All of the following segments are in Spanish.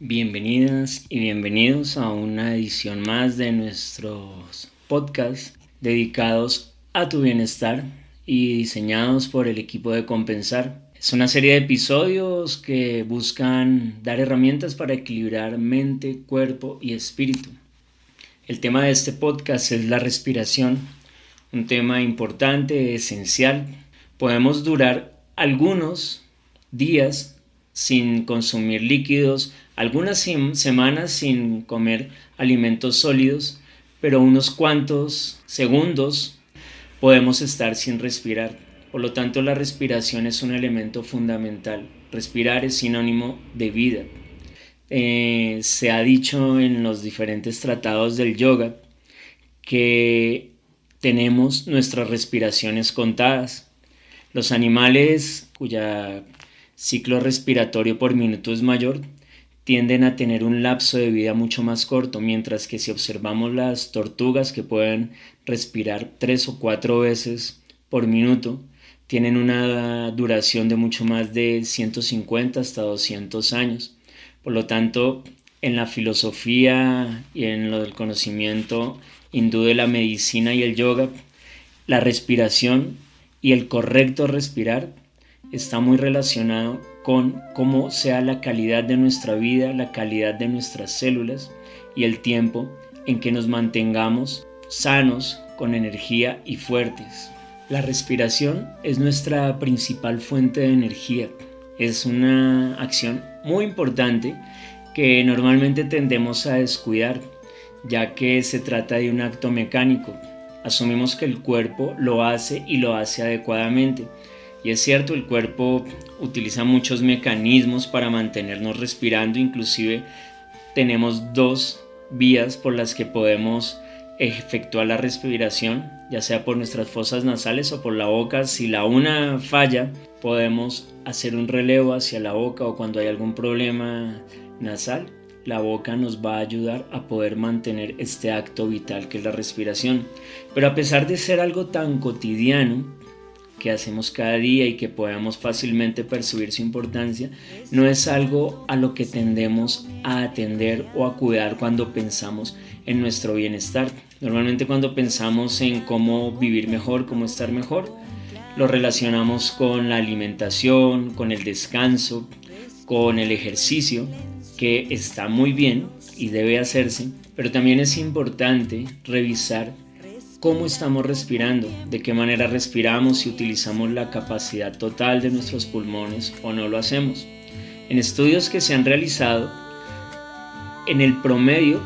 Bienvenidas y bienvenidos a una edición más de nuestros podcasts dedicados a tu bienestar y diseñados por el equipo de Compensar. Es una serie de episodios que buscan dar herramientas para equilibrar mente, cuerpo y espíritu. El tema de este podcast es la respiración, un tema importante, esencial. Podemos durar algunos días sin consumir líquidos, algunas semanas sin comer alimentos sólidos, pero unos cuantos segundos podemos estar sin respirar. Por lo tanto, la respiración es un elemento fundamental. Respirar es sinónimo de vida. Eh, se ha dicho en los diferentes tratados del yoga que tenemos nuestras respiraciones contadas. Los animales cuya ciclo respiratorio por minuto es mayor tienden a tener un lapso de vida mucho más corto, mientras que si observamos las tortugas que pueden respirar tres o cuatro veces por minuto, tienen una duración de mucho más de 150 hasta 200 años. Por lo tanto, en la filosofía y en lo del conocimiento hindú de la medicina y el yoga, la respiración y el correcto respirar está muy relacionado con cómo sea la calidad de nuestra vida, la calidad de nuestras células y el tiempo en que nos mantengamos sanos, con energía y fuertes. La respiración es nuestra principal fuente de energía. Es una acción muy importante que normalmente tendemos a descuidar, ya que se trata de un acto mecánico. Asumimos que el cuerpo lo hace y lo hace adecuadamente. Y es cierto, el cuerpo utiliza muchos mecanismos para mantenernos respirando, inclusive tenemos dos vías por las que podemos efectuar la respiración, ya sea por nuestras fosas nasales o por la boca. Si la una falla, podemos hacer un relevo hacia la boca o cuando hay algún problema nasal, la boca nos va a ayudar a poder mantener este acto vital que es la respiración. Pero a pesar de ser algo tan cotidiano, que hacemos cada día y que podemos fácilmente percibir su importancia, no es algo a lo que tendemos a atender o a cuidar cuando pensamos en nuestro bienestar. Normalmente cuando pensamos en cómo vivir mejor, cómo estar mejor, lo relacionamos con la alimentación, con el descanso, con el ejercicio, que está muy bien y debe hacerse, pero también es importante revisar cómo estamos respirando, de qué manera respiramos, si utilizamos la capacidad total de nuestros pulmones o no lo hacemos. En estudios que se han realizado, en el promedio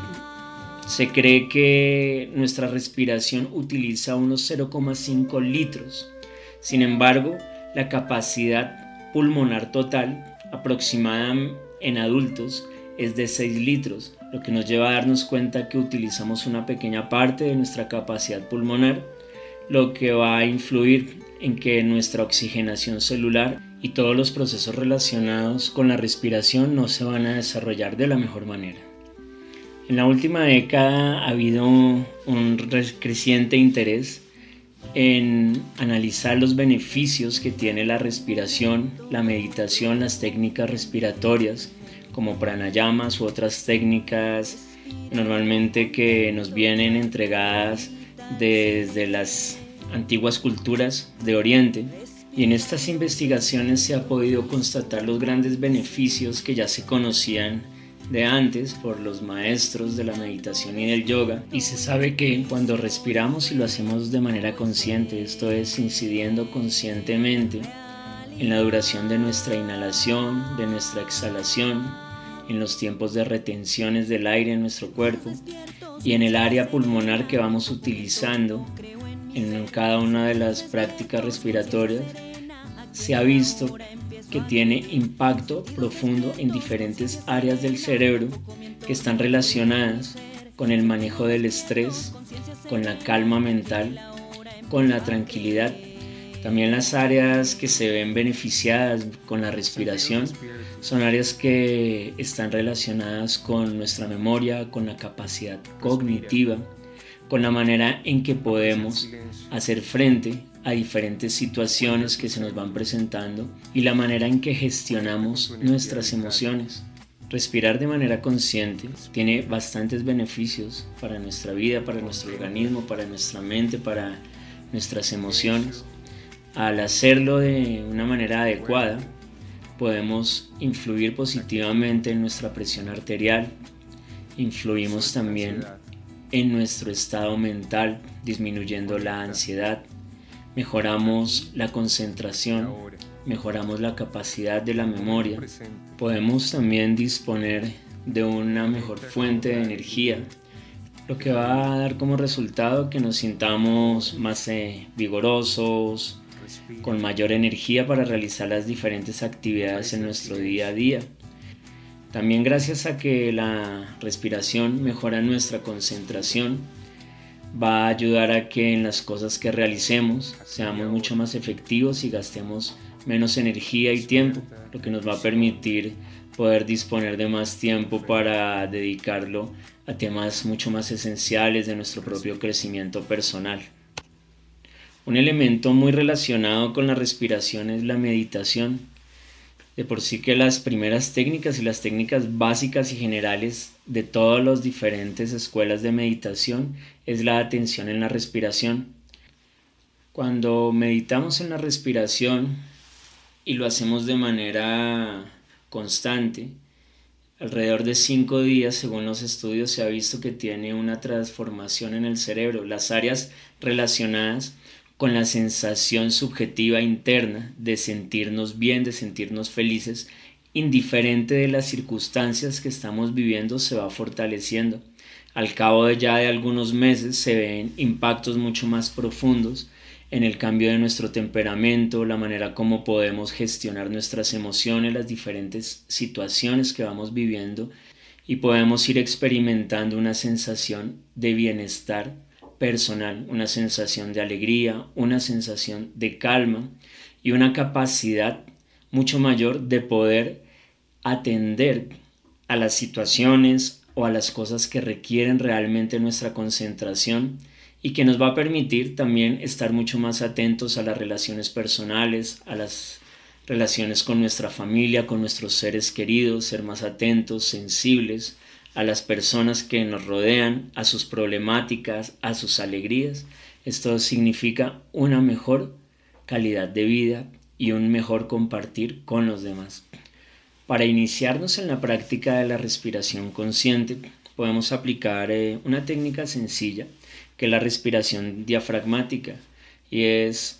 se cree que nuestra respiración utiliza unos 0,5 litros. Sin embargo, la capacidad pulmonar total aproximada en adultos es de 6 litros, lo que nos lleva a darnos cuenta que utilizamos una pequeña parte de nuestra capacidad pulmonar, lo que va a influir en que nuestra oxigenación celular y todos los procesos relacionados con la respiración no se van a desarrollar de la mejor manera. En la última década ha habido un creciente interés en analizar los beneficios que tiene la respiración, la meditación, las técnicas respiratorias, como pranayamas u otras técnicas normalmente que nos vienen entregadas desde las antiguas culturas de Oriente. Y en estas investigaciones se ha podido constatar los grandes beneficios que ya se conocían de antes por los maestros de la meditación y del yoga y se sabe que cuando respiramos y lo hacemos de manera consciente, esto es incidiendo conscientemente en la duración de nuestra inhalación, de nuestra exhalación, en los tiempos de retenciones del aire en nuestro cuerpo y en el área pulmonar que vamos utilizando en cada una de las prácticas respiratorias, se ha visto que tiene impacto profundo en diferentes áreas del cerebro que están relacionadas con el manejo del estrés, con la calma mental, con la tranquilidad. También las áreas que se ven beneficiadas con la respiración son áreas que están relacionadas con nuestra memoria, con la capacidad cognitiva, con la manera en que podemos hacer frente a diferentes situaciones que se nos van presentando y la manera en que gestionamos nuestras emociones. Respirar de manera consciente tiene bastantes beneficios para nuestra vida, para nuestro organismo, para nuestra mente, para nuestras emociones. Al hacerlo de una manera adecuada, podemos influir positivamente en nuestra presión arterial, influimos también en nuestro estado mental, disminuyendo la ansiedad, mejoramos la concentración, mejoramos la capacidad de la memoria, podemos también disponer de una mejor fuente de energía, lo que va a dar como resultado que nos sintamos más eh, vigorosos, con mayor energía para realizar las diferentes actividades en nuestro día a día. También gracias a que la respiración mejora nuestra concentración, va a ayudar a que en las cosas que realicemos seamos mucho más efectivos y gastemos menos energía y tiempo, lo que nos va a permitir poder disponer de más tiempo para dedicarlo a temas mucho más esenciales de nuestro propio crecimiento personal. Un elemento muy relacionado con la respiración es la meditación. De por sí que las primeras técnicas y las técnicas básicas y generales de todas las diferentes escuelas de meditación es la atención en la respiración. Cuando meditamos en la respiración y lo hacemos de manera constante, alrededor de cinco días, según los estudios, se ha visto que tiene una transformación en el cerebro. Las áreas relacionadas con la sensación subjetiva interna de sentirnos bien, de sentirnos felices, indiferente de las circunstancias que estamos viviendo, se va fortaleciendo. Al cabo de ya de algunos meses se ven impactos mucho más profundos en el cambio de nuestro temperamento, la manera como podemos gestionar nuestras emociones, las diferentes situaciones que vamos viviendo y podemos ir experimentando una sensación de bienestar personal, una sensación de alegría, una sensación de calma y una capacidad mucho mayor de poder atender a las situaciones o a las cosas que requieren realmente nuestra concentración y que nos va a permitir también estar mucho más atentos a las relaciones personales, a las relaciones con nuestra familia, con nuestros seres queridos, ser más atentos, sensibles, a las personas que nos rodean, a sus problemáticas, a sus alegrías. Esto significa una mejor calidad de vida y un mejor compartir con los demás. Para iniciarnos en la práctica de la respiración consciente, podemos aplicar eh, una técnica sencilla que es la respiración diafragmática y es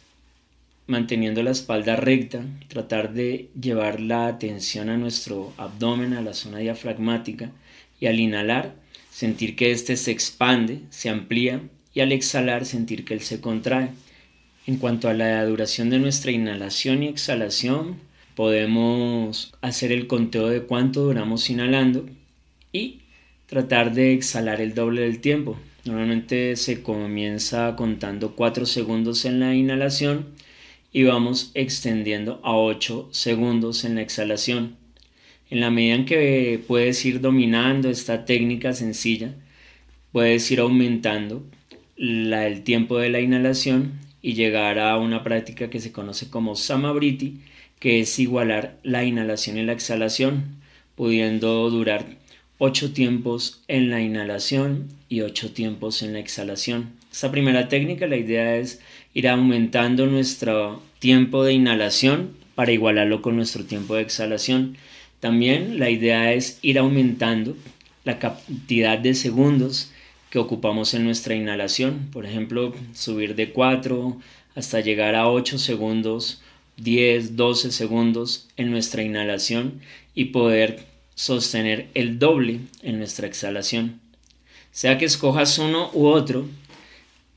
manteniendo la espalda recta, tratar de llevar la atención a nuestro abdomen, a la zona diafragmática y al inhalar sentir que éste se expande, se amplía y al exhalar sentir que él se contrae. En cuanto a la duración de nuestra inhalación y exhalación, podemos hacer el conteo de cuánto duramos inhalando y tratar de exhalar el doble del tiempo. Normalmente se comienza contando 4 segundos en la inhalación y vamos extendiendo a 8 segundos en la exhalación. En la medida en que puedes ir dominando esta técnica sencilla, puedes ir aumentando el tiempo de la inhalación y llegar a una práctica que se conoce como Samabriti, que es igualar la inhalación y la exhalación, pudiendo durar 8 tiempos en la inhalación y 8 tiempos en la exhalación. Esta primera técnica, la idea es ir aumentando nuestro tiempo de inhalación para igualarlo con nuestro tiempo de exhalación también la idea es ir aumentando la cantidad de segundos que ocupamos en nuestra inhalación. Por ejemplo, subir de 4 hasta llegar a 8 segundos, 10, 12 segundos en nuestra inhalación y poder sostener el doble en nuestra exhalación. Sea que escojas uno u otro,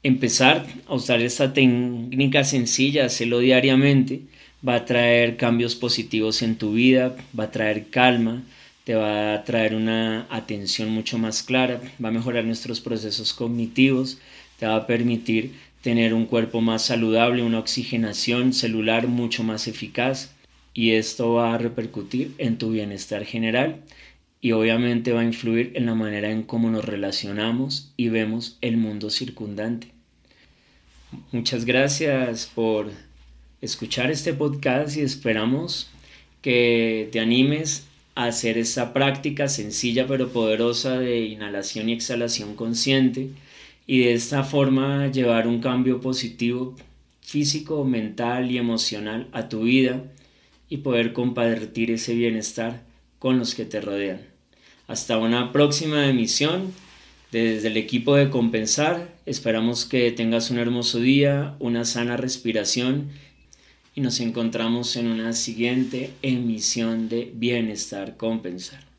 empezar a usar esta técnica sencilla, hacerlo diariamente, va a traer cambios positivos en tu vida, va a traer calma, te va a traer una atención mucho más clara, va a mejorar nuestros procesos cognitivos, te va a permitir tener un cuerpo más saludable, una oxigenación celular mucho más eficaz y esto va a repercutir en tu bienestar general y obviamente va a influir en la manera en cómo nos relacionamos y vemos el mundo circundante. Muchas gracias por escuchar este podcast y esperamos que te animes a hacer esta práctica sencilla pero poderosa de inhalación y exhalación consciente y de esta forma llevar un cambio positivo físico, mental y emocional a tu vida y poder compartir ese bienestar con los que te rodean. Hasta una próxima emisión desde el equipo de Compensar. Esperamos que tengas un hermoso día, una sana respiración y nos encontramos en una siguiente emisión de Bienestar Compensar.